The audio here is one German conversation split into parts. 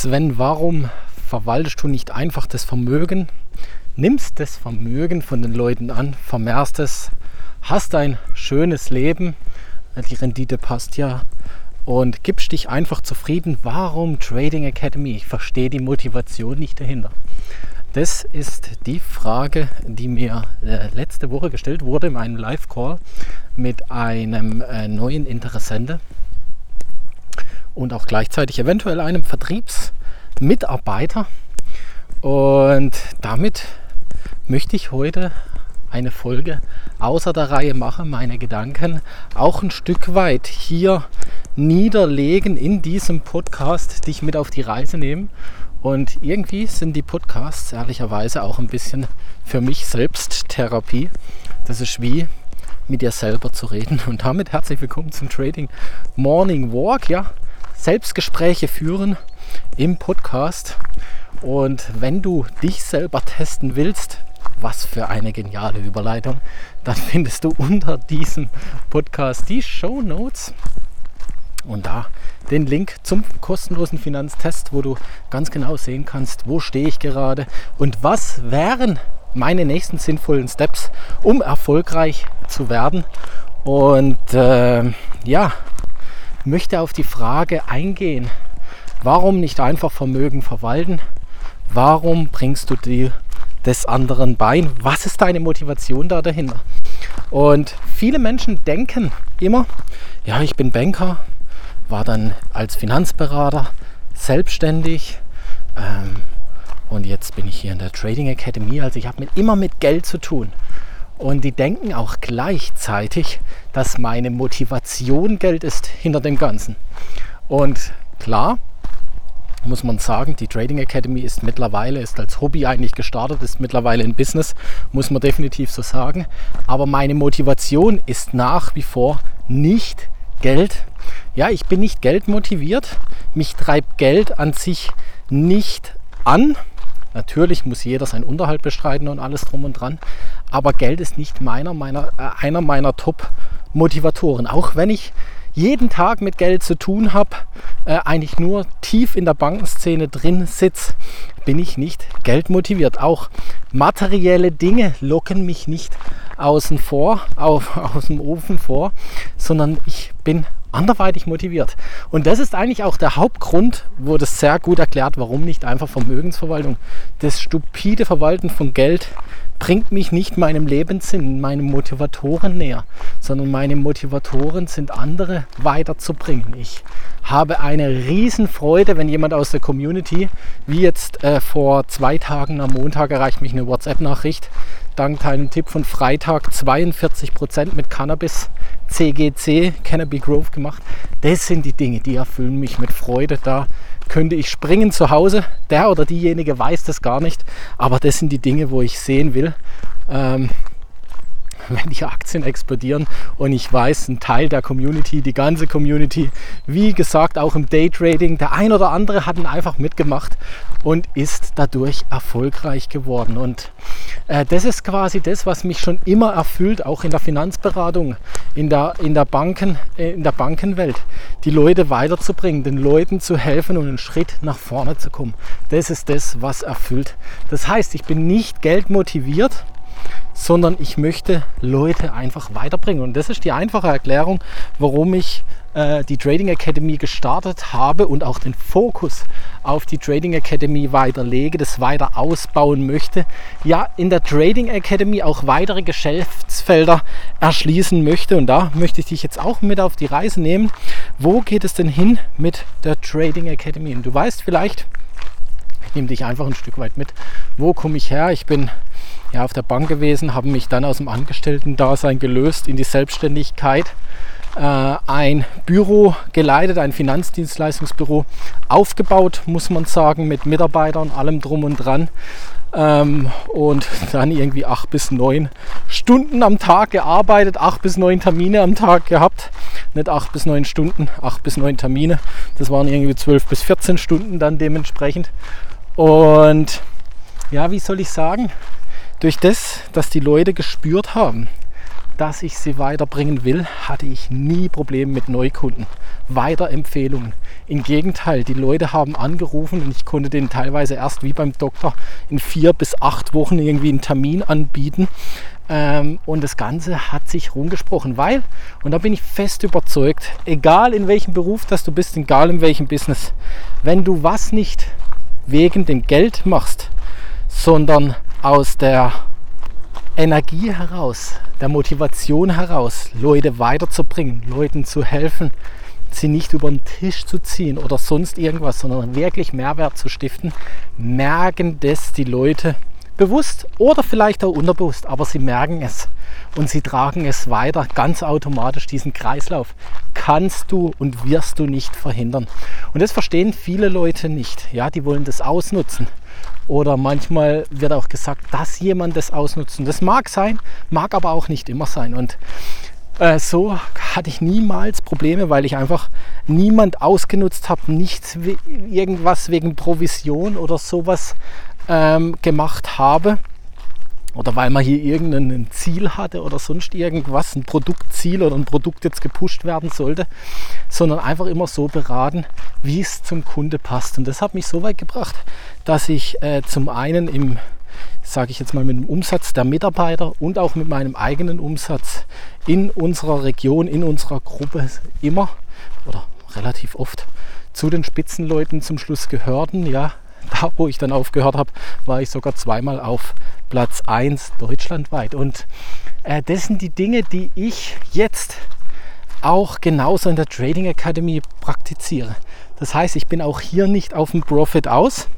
Sven, warum verwaltest du nicht einfach das Vermögen, nimmst das Vermögen von den Leuten an, vermehrst es, hast ein schönes Leben, die Rendite passt ja und gibst dich einfach zufrieden. Warum Trading Academy? Ich verstehe die Motivation nicht dahinter. Das ist die Frage, die mir äh, letzte Woche gestellt wurde in einem Live-Call mit einem äh, neuen Interessenten und auch gleichzeitig eventuell einem Vertriebsmitarbeiter. Und damit möchte ich heute eine Folge außer der Reihe machen, meine Gedanken auch ein Stück weit hier niederlegen in diesem Podcast, dich mit auf die Reise nehmen. Und irgendwie sind die Podcasts ehrlicherweise auch ein bisschen für mich selbst Therapie. Das ist wie mit dir selber zu reden. Und damit herzlich willkommen zum Trading Morning Walk. Ja, Selbstgespräche führen im Podcast. Und wenn du dich selber testen willst, was für eine geniale Überleitung, dann findest du unter diesem Podcast die Show Notes und da den Link zum kostenlosen Finanztest, wo du ganz genau sehen kannst, wo stehe ich gerade und was wären meine nächsten sinnvollen Steps, um erfolgreich zu werden. Und äh, ja, möchte auf die Frage eingehen, warum nicht einfach Vermögen verwalten? Warum bringst du dir des anderen bei? Was ist deine Motivation da dahinter? Und viele Menschen denken immer, ja, ich bin Banker, war dann als Finanzberater selbstständig ähm, und jetzt bin ich hier in der Trading Academy. Also ich habe mit, immer mit Geld zu tun. Und die denken auch gleichzeitig, dass meine Motivation Geld ist hinter dem Ganzen. Und klar, muss man sagen, die Trading Academy ist mittlerweile, ist als Hobby eigentlich gestartet, ist mittlerweile ein Business, muss man definitiv so sagen. Aber meine Motivation ist nach wie vor nicht Geld. Ja, ich bin nicht geldmotiviert. Mich treibt Geld an sich nicht an. Natürlich muss jeder seinen Unterhalt bestreiten und alles drum und dran. Aber Geld ist nicht meiner, meiner, äh, einer meiner Top-Motivatoren. Auch wenn ich jeden Tag mit Geld zu tun habe, äh, eigentlich nur tief in der Bankenszene drin sitze, bin ich nicht geldmotiviert. Auch materielle Dinge locken mich nicht außen vor, auf, aus dem Ofen vor, sondern ich bin anderweitig motiviert. Und das ist eigentlich auch der Hauptgrund, das sehr gut erklärt, warum nicht einfach Vermögensverwaltung. Das stupide Verwalten von Geld bringt mich nicht meinem Lebenssinn, meinem Motivatoren näher, sondern meine Motivatoren sind andere weiterzubringen. Ich habe eine Riesenfreude, wenn jemand aus der Community, wie jetzt äh, vor zwei Tagen am Montag erreicht mich eine WhatsApp-Nachricht, dank deinem Tipp von Freitag 42% mit Cannabis CGC, Cannabis Growth gemacht. Das sind die Dinge, die erfüllen mich mit Freude. Da könnte ich springen zu Hause. Der oder diejenige weiß das gar nicht. Aber das sind die Dinge, wo ich sehen will, ähm, wenn die Aktien explodieren und ich weiß, ein Teil der Community, die ganze Community, wie gesagt, auch im Daytrading, der ein oder andere hat ihn einfach mitgemacht und ist dadurch erfolgreich geworden. Und äh, das ist quasi das, was mich schon immer erfüllt, auch in der Finanzberatung, in der, in der, Banken, äh, in der Bankenwelt, die Leute weiterzubringen, den Leuten zu helfen und einen Schritt nach vorne zu kommen. Das ist das, was erfüllt. Das heißt, ich bin nicht geldmotiviert, sondern ich möchte Leute einfach weiterbringen. Und das ist die einfache Erklärung, warum ich äh, die Trading Academy gestartet habe und auch den Fokus auf die Trading Academy weiterlege, das weiter ausbauen möchte. Ja, in der Trading Academy auch weitere Geschäftsfelder erschließen möchte. Und da möchte ich dich jetzt auch mit auf die Reise nehmen. Wo geht es denn hin mit der Trading Academy? Und du weißt vielleicht, ich nehme dich einfach ein Stück weit mit. Wo komme ich her? Ich bin ja, auf der Bank gewesen, habe mich dann aus dem Angestellten-Dasein gelöst in die Selbstständigkeit. Äh, ein Büro geleitet, ein Finanzdienstleistungsbüro aufgebaut, muss man sagen, mit Mitarbeitern, allem drum und dran. Ähm, und dann irgendwie acht bis neun Stunden am Tag gearbeitet, acht bis neun Termine am Tag gehabt. Nicht acht bis neun Stunden, acht bis neun Termine. Das waren irgendwie zwölf bis 14 Stunden dann dementsprechend. Und ja, wie soll ich sagen, durch das, dass die Leute gespürt haben, dass ich sie weiterbringen will, hatte ich nie Probleme mit Neukunden, Weiterempfehlungen. Im Gegenteil, die Leute haben angerufen und ich konnte denen teilweise erst wie beim Doktor in vier bis acht Wochen irgendwie einen Termin anbieten. Ähm, und das Ganze hat sich rumgesprochen, weil, und da bin ich fest überzeugt, egal in welchem Beruf das du bist, egal in welchem Business, wenn du was nicht wegen dem Geld machst, sondern aus der Energie heraus, der Motivation heraus, Leute weiterzubringen, Leuten zu helfen, sie nicht über den Tisch zu ziehen oder sonst irgendwas, sondern wirklich Mehrwert zu stiften, merken das die Leute bewusst oder vielleicht auch unterbewusst, aber sie merken es und sie tragen es weiter ganz automatisch. Diesen Kreislauf kannst du und wirst du nicht verhindern. Und das verstehen viele Leute nicht. Ja, die wollen das ausnutzen. Oder manchmal wird auch gesagt, dass jemand das ausnutzen. Das mag sein, mag aber auch nicht immer sein. Und äh, so hatte ich niemals Probleme, weil ich einfach niemand ausgenutzt habe, nichts irgendwas wegen Provision oder sowas ähm, gemacht habe oder weil man hier irgendein Ziel hatte oder sonst irgendwas, ein Produktziel oder ein Produkt jetzt gepusht werden sollte, sondern einfach immer so beraten, wie es zum Kunde passt. Und das hat mich so weit gebracht, dass ich äh, zum einen im, sage ich jetzt mal, mit dem Umsatz der Mitarbeiter und auch mit meinem eigenen Umsatz in unserer Region, in unserer Gruppe immer oder relativ oft zu den Spitzenleuten zum Schluss gehörten. Ja, da wo ich dann aufgehört habe, war ich sogar zweimal auf Platz 1 deutschlandweit. Und äh, das sind die Dinge, die ich jetzt auch genauso in der Trading Academy praktiziere. Das heißt, ich bin auch hier nicht auf dem Profit aus,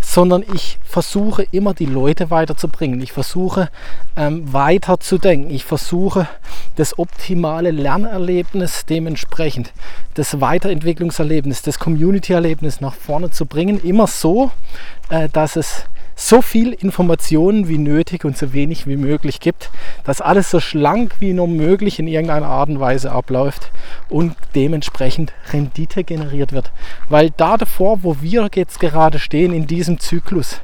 sondern ich versuche immer die Leute weiterzubringen. Ich versuche ähm, weiterzudenken. Ich versuche das optimale Lernerlebnis dementsprechend, das Weiterentwicklungserlebnis, das Community-Erlebnis nach vorne zu bringen. Immer so, äh, dass es so viel Informationen wie nötig und so wenig wie möglich gibt, dass alles so schlank wie nur möglich in irgendeiner Art und Weise abläuft und dementsprechend Rendite generiert wird. Weil da davor, wo wir jetzt gerade stehen in diesem Zyklus,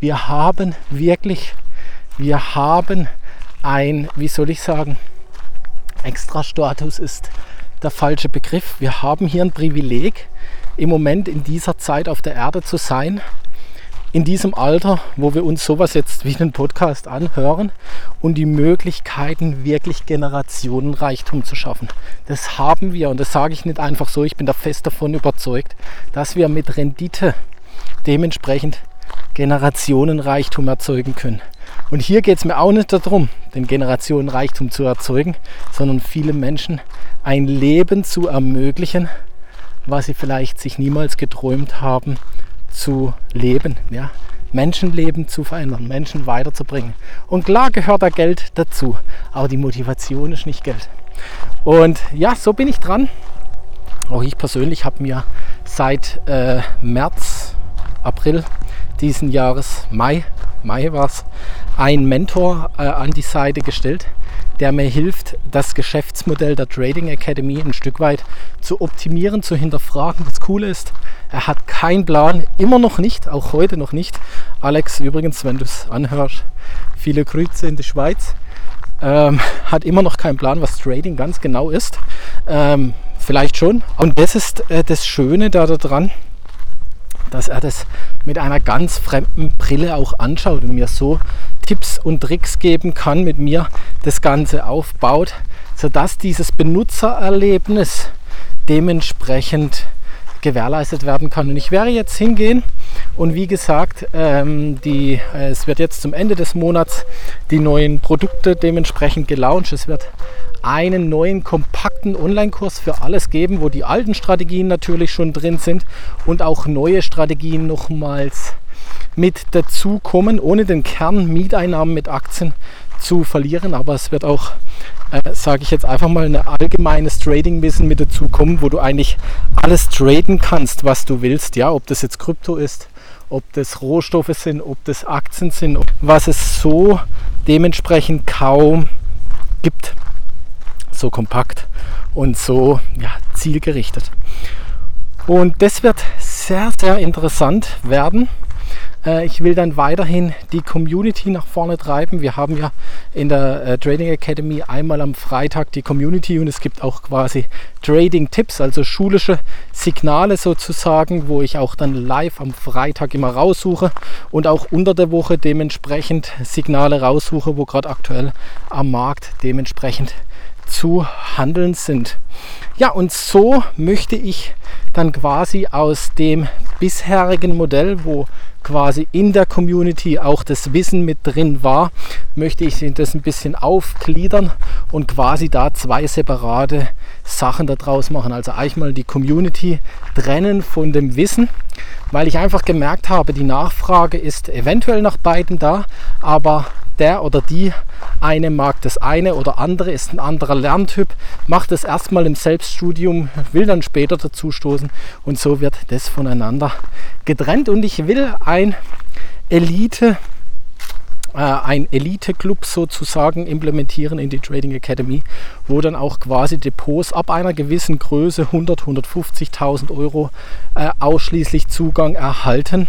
wir haben wirklich, wir haben ein, wie soll ich sagen, Extra-Status ist der falsche Begriff. Wir haben hier ein Privileg, im Moment in dieser Zeit auf der Erde zu sein in diesem Alter, wo wir uns sowas jetzt wie einen Podcast anhören und die Möglichkeiten, wirklich Generationenreichtum zu schaffen. Das haben wir und das sage ich nicht einfach so, ich bin da fest davon überzeugt, dass wir mit Rendite dementsprechend Generationenreichtum erzeugen können. Und hier geht es mir auch nicht darum, den Generationenreichtum zu erzeugen, sondern viele Menschen ein Leben zu ermöglichen, was sie vielleicht sich niemals geträumt haben, zu leben, ja? Menschenleben zu verändern, Menschen weiterzubringen. Und klar gehört da Geld dazu, aber die Motivation ist nicht Geld. Und ja, so bin ich dran. Auch ich persönlich habe mir seit äh, März, April diesen Jahres, Mai, Mai war es, einen Mentor äh, an die Seite gestellt, der mir hilft, das Geschäftsmodell der Trading Academy ein Stück weit zu optimieren, zu hinterfragen. Das Coole ist, er hat keinen Plan, immer noch nicht, auch heute noch nicht. Alex, übrigens, wenn du es anhörst, viele Grüße in die Schweiz. Ähm, hat immer noch keinen Plan, was Trading ganz genau ist. Ähm, vielleicht schon. Und das ist äh, das Schöne da daran, dass er das mit einer ganz fremden Brille auch anschaut und mir so Tipps und Tricks geben kann, mit mir das Ganze aufbaut, sodass dieses Benutzererlebnis dementsprechend gewährleistet werden kann. Und ich werde jetzt hingehen und wie gesagt, ähm, die, äh, es wird jetzt zum Ende des Monats die neuen Produkte dementsprechend gelauncht. Es wird einen neuen kompakten Online-Kurs für alles geben, wo die alten Strategien natürlich schon drin sind und auch neue Strategien nochmals mit dazukommen, ohne den Kern Mieteinnahmen mit Aktien zu verlieren. Aber es wird auch äh, sage ich jetzt einfach mal, ein allgemeines Trading-Wissen mit dazu kommen, wo du eigentlich alles traden kannst, was du willst. Ja, ob das jetzt Krypto ist, ob das Rohstoffe sind, ob das Aktien sind, was es so dementsprechend kaum gibt. So kompakt und so ja, zielgerichtet. Und das wird sehr, sehr interessant werden. Äh, ich will dann weiterhin die Community nach vorne treiben. Wir haben ja in der äh, Trading Academy einmal am Freitag die Community und es gibt auch quasi Trading-Tipps, also schulische Signale sozusagen, wo ich auch dann live am Freitag immer raussuche und auch unter der Woche dementsprechend Signale raussuche, wo gerade aktuell am Markt dementsprechend zu handeln sind. Ja, und so möchte ich dann quasi aus dem bisherigen Modell, wo quasi in der Community auch das Wissen mit drin war, möchte ich das ein bisschen aufgliedern und quasi da zwei separate Sachen daraus machen. Also eigentlich mal die Community trennen von dem Wissen, weil ich einfach gemerkt habe, die Nachfrage ist eventuell nach beiden da, aber der oder die eine mag das eine oder andere, ist ein anderer Lerntyp, macht es erstmal im Selbststudium, will dann später dazu stoßen und so wird das voneinander getrennt. Und ich will ein Elite ein Elite-Club sozusagen implementieren in die Trading Academy, wo dann auch quasi Depots ab einer gewissen Größe 100, 150.000 Euro äh, ausschließlich Zugang erhalten,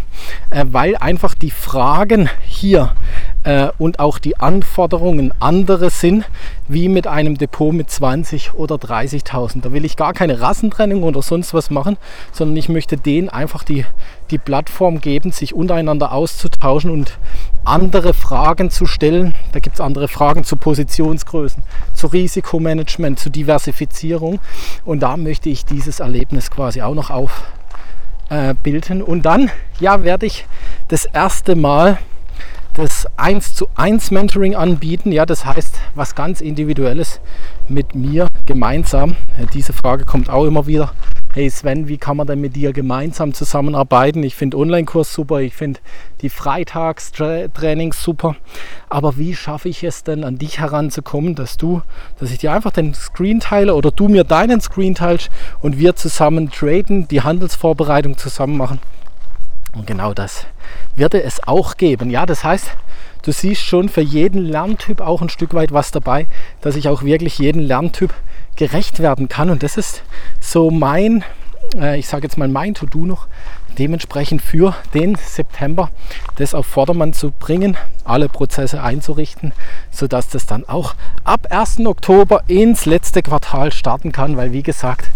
äh, weil einfach die Fragen hier äh, und auch die Anforderungen andere sind wie mit einem Depot mit 20 oder 30.000. Da will ich gar keine Rassentrennung oder sonst was machen, sondern ich möchte denen einfach die, die Plattform geben, sich untereinander auszutauschen und andere Fragen zu stellen. Da gibt es andere Fragen zu Positionsgrößen, zu Risikomanagement, zu Diversifizierung. Und da möchte ich dieses Erlebnis quasi auch noch aufbilden. Äh, und dann ja, werde ich das erste Mal das 1 zu 1 Mentoring anbieten. Ja, das heißt, was ganz Individuelles mit mir gemeinsam. Diese Frage kommt auch immer wieder. Hey Sven, wie kann man denn mit dir gemeinsam zusammenarbeiten? Ich finde Online-Kurs super, ich finde die Freitagstrainings super. Aber wie schaffe ich es denn, an dich heranzukommen, dass du, dass ich dir einfach den Screen teile oder du mir deinen Screen teilst und wir zusammen traden, die Handelsvorbereitung zusammen machen? Und genau das wird es auch geben. Ja, das heißt, du siehst schon für jeden Lerntyp auch ein Stück weit was dabei, dass ich auch wirklich jeden Lerntyp gerecht werden kann. Und das ist so mein, äh, ich sage jetzt mal mein To-Do noch, dementsprechend für den September das auf Vordermann zu bringen, alle Prozesse einzurichten, sodass das dann auch ab 1. Oktober ins letzte Quartal starten kann, weil wie gesagt,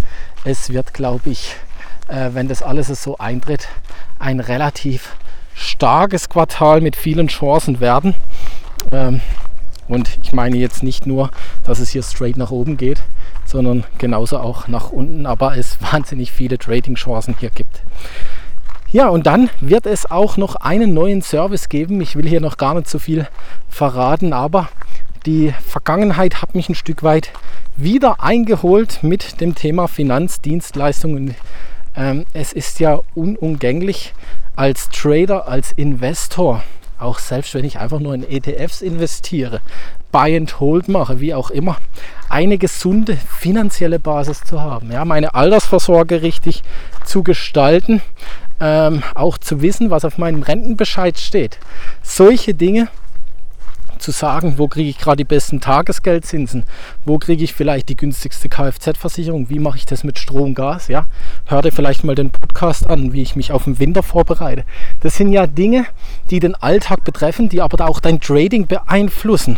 es wird, glaube ich, äh, wenn das alles so eintritt, ein relativ starkes Quartal mit vielen Chancen werden. Ähm, und ich meine jetzt nicht nur, dass es hier straight nach oben geht, sondern genauso auch nach unten, aber es wahnsinnig viele Trading-Chancen hier gibt. Ja, und dann wird es auch noch einen neuen Service geben. Ich will hier noch gar nicht so viel verraten, aber die Vergangenheit hat mich ein Stück weit wieder eingeholt mit dem Thema Finanzdienstleistungen. Ähm, es ist ja unumgänglich als Trader, als Investor, auch selbst wenn ich einfach nur in ETFs investiere, Buy and Hold mache, wie auch immer, eine gesunde finanzielle Basis zu haben. Ja, meine Altersvorsorge richtig zu gestalten, ähm, auch zu wissen, was auf meinem Rentenbescheid steht. Solche Dinge zu sagen, wo kriege ich gerade die besten Tagesgeldzinsen, wo kriege ich vielleicht die günstigste Kfz-Versicherung, wie mache ich das mit Strom, Gas, ja. Hör dir vielleicht mal den Podcast an, wie ich mich auf den Winter vorbereite. Das sind ja Dinge, die den Alltag betreffen, die aber auch dein Trading beeinflussen.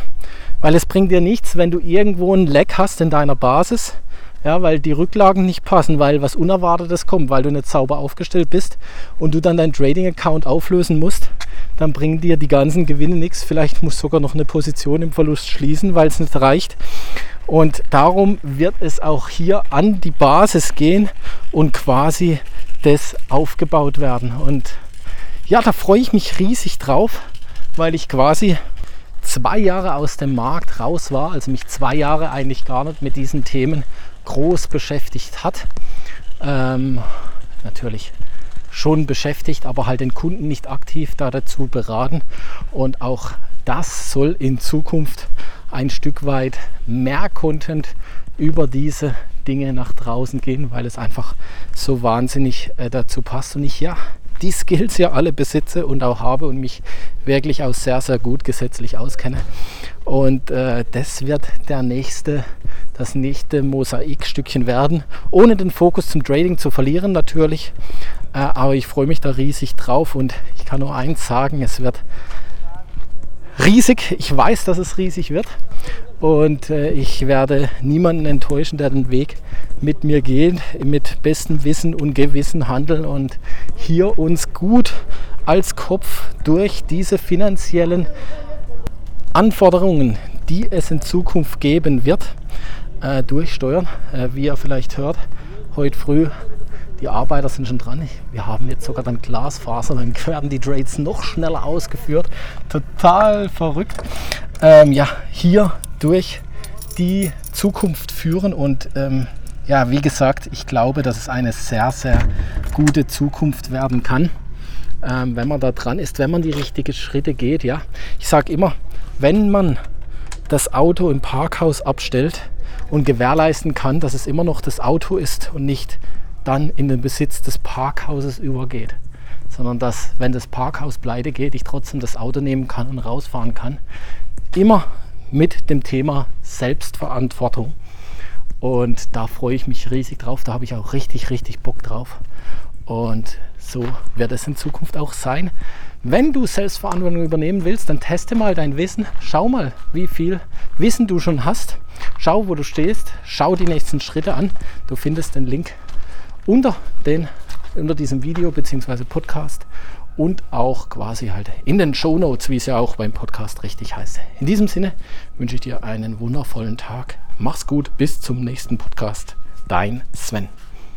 Weil es bringt dir nichts, wenn du irgendwo ein Leck hast in deiner Basis, ja, weil die Rücklagen nicht passen, weil was Unerwartetes kommt, weil du nicht sauber aufgestellt bist und du dann deinen Trading-Account auflösen musst, dann bringen dir die ganzen Gewinne nichts. Vielleicht musst du sogar noch eine Position im Verlust schließen, weil es nicht reicht. Und darum wird es auch hier an die Basis gehen und quasi das aufgebaut werden. Und ja, da freue ich mich riesig drauf, weil ich quasi zwei Jahre aus dem Markt raus war, also mich zwei Jahre eigentlich gar nicht mit diesen Themen groß beschäftigt hat. Ähm, natürlich schon beschäftigt, aber halt den Kunden nicht aktiv da dazu beraten. Und auch das soll in Zukunft ein Stück weit mehr Content über diese Dinge nach draußen gehen, weil es einfach so wahnsinnig äh, dazu passt. Und ich ja die Skills ja alle besitze und auch habe und mich wirklich auch sehr, sehr gut gesetzlich auskenne. Und äh, das wird der nächste, das nächste Mosaikstückchen werden, ohne den Fokus zum Trading zu verlieren natürlich. Äh, aber ich freue mich da riesig drauf und ich kann nur eins sagen, es wird riesig. Ich weiß, dass es riesig wird. Und äh, ich werde niemanden enttäuschen, der den Weg mit mir geht, mit bestem Wissen und Gewissen handeln und hier uns gut als Kopf durch diese finanziellen Anforderungen, die es in Zukunft geben wird, äh, durchsteuern. Äh, wie ihr vielleicht hört, heute früh die Arbeiter sind schon dran. Wir haben jetzt sogar dann Glasfaser, dann werden die Trades noch schneller ausgeführt. Total verrückt. Ähm, ja, hier durch die Zukunft führen und ähm, ja, wie gesagt, ich glaube, dass es eine sehr, sehr gute Zukunft werden kann, ähm, wenn man da dran ist, wenn man die richtigen Schritte geht. Ja, ich sage immer, wenn man das Auto im Parkhaus abstellt und gewährleisten kann, dass es immer noch das Auto ist und nicht dann in den Besitz des Parkhauses übergeht, sondern dass, wenn das Parkhaus pleite geht, ich trotzdem das Auto nehmen kann und rausfahren kann. Immer mit dem Thema Selbstverantwortung. Und da freue ich mich riesig drauf. Da habe ich auch richtig, richtig Bock drauf. Und so wird es in Zukunft auch sein. Wenn du Selbstverantwortung übernehmen willst, dann teste mal dein Wissen. Schau mal, wie viel Wissen du schon hast. Schau, wo du stehst. Schau die nächsten Schritte an. Du findest den Link unter, den, unter diesem Video bzw. Podcast und auch quasi halt in den Show Notes, wie es ja auch beim Podcast richtig heißt. In diesem Sinne wünsche ich dir einen wundervollen Tag. Mach's gut, bis zum nächsten Podcast. Dein Sven.